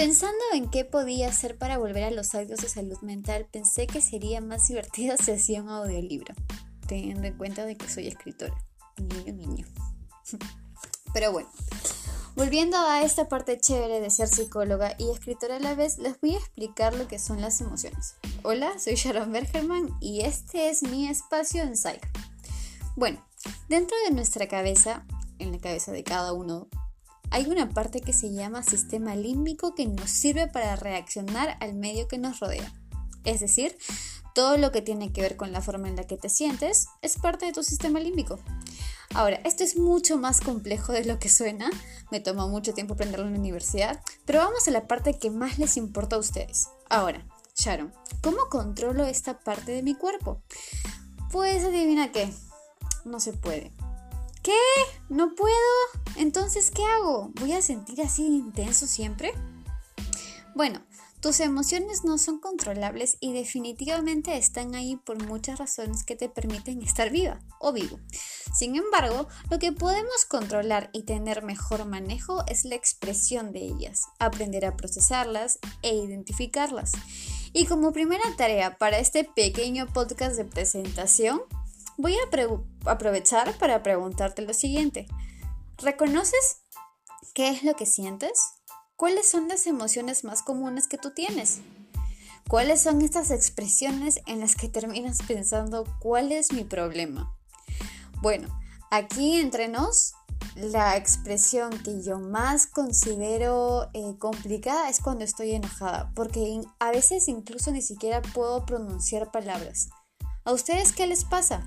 Pensando en qué podía hacer para volver a los hábitos de salud mental, pensé que sería más divertido si hacía un audiolibro, teniendo en cuenta de que soy escritora. Niño, niño. Pero bueno, volviendo a esta parte chévere de ser psicóloga y escritora a la vez, les voy a explicar lo que son las emociones. Hola, soy Sharon Bergerman y este es mi espacio en Psych. Bueno, dentro de nuestra cabeza, en la cabeza de cada uno, hay una parte que se llama sistema límbico que nos sirve para reaccionar al medio que nos rodea. Es decir, todo lo que tiene que ver con la forma en la que te sientes es parte de tu sistema límbico. Ahora, esto es mucho más complejo de lo que suena, me tomó mucho tiempo aprenderlo en la universidad, pero vamos a la parte que más les importa a ustedes. Ahora, Sharon, ¿cómo controlo esta parte de mi cuerpo? Pues adivina qué, no se puede. ¿Qué? ¿No puedo? Entonces, ¿qué hago? ¿Voy a sentir así intenso siempre? Bueno, tus emociones no son controlables y definitivamente están ahí por muchas razones que te permiten estar viva o vivo. Sin embargo, lo que podemos controlar y tener mejor manejo es la expresión de ellas, aprender a procesarlas e identificarlas. Y como primera tarea para este pequeño podcast de presentación, Voy a aprovechar para preguntarte lo siguiente. ¿Reconoces qué es lo que sientes? ¿Cuáles son las emociones más comunes que tú tienes? ¿Cuáles son estas expresiones en las que terminas pensando cuál es mi problema? Bueno, aquí entre nos, la expresión que yo más considero eh, complicada es cuando estoy enojada, porque a veces incluso ni siquiera puedo pronunciar palabras. ¿A ustedes qué les pasa?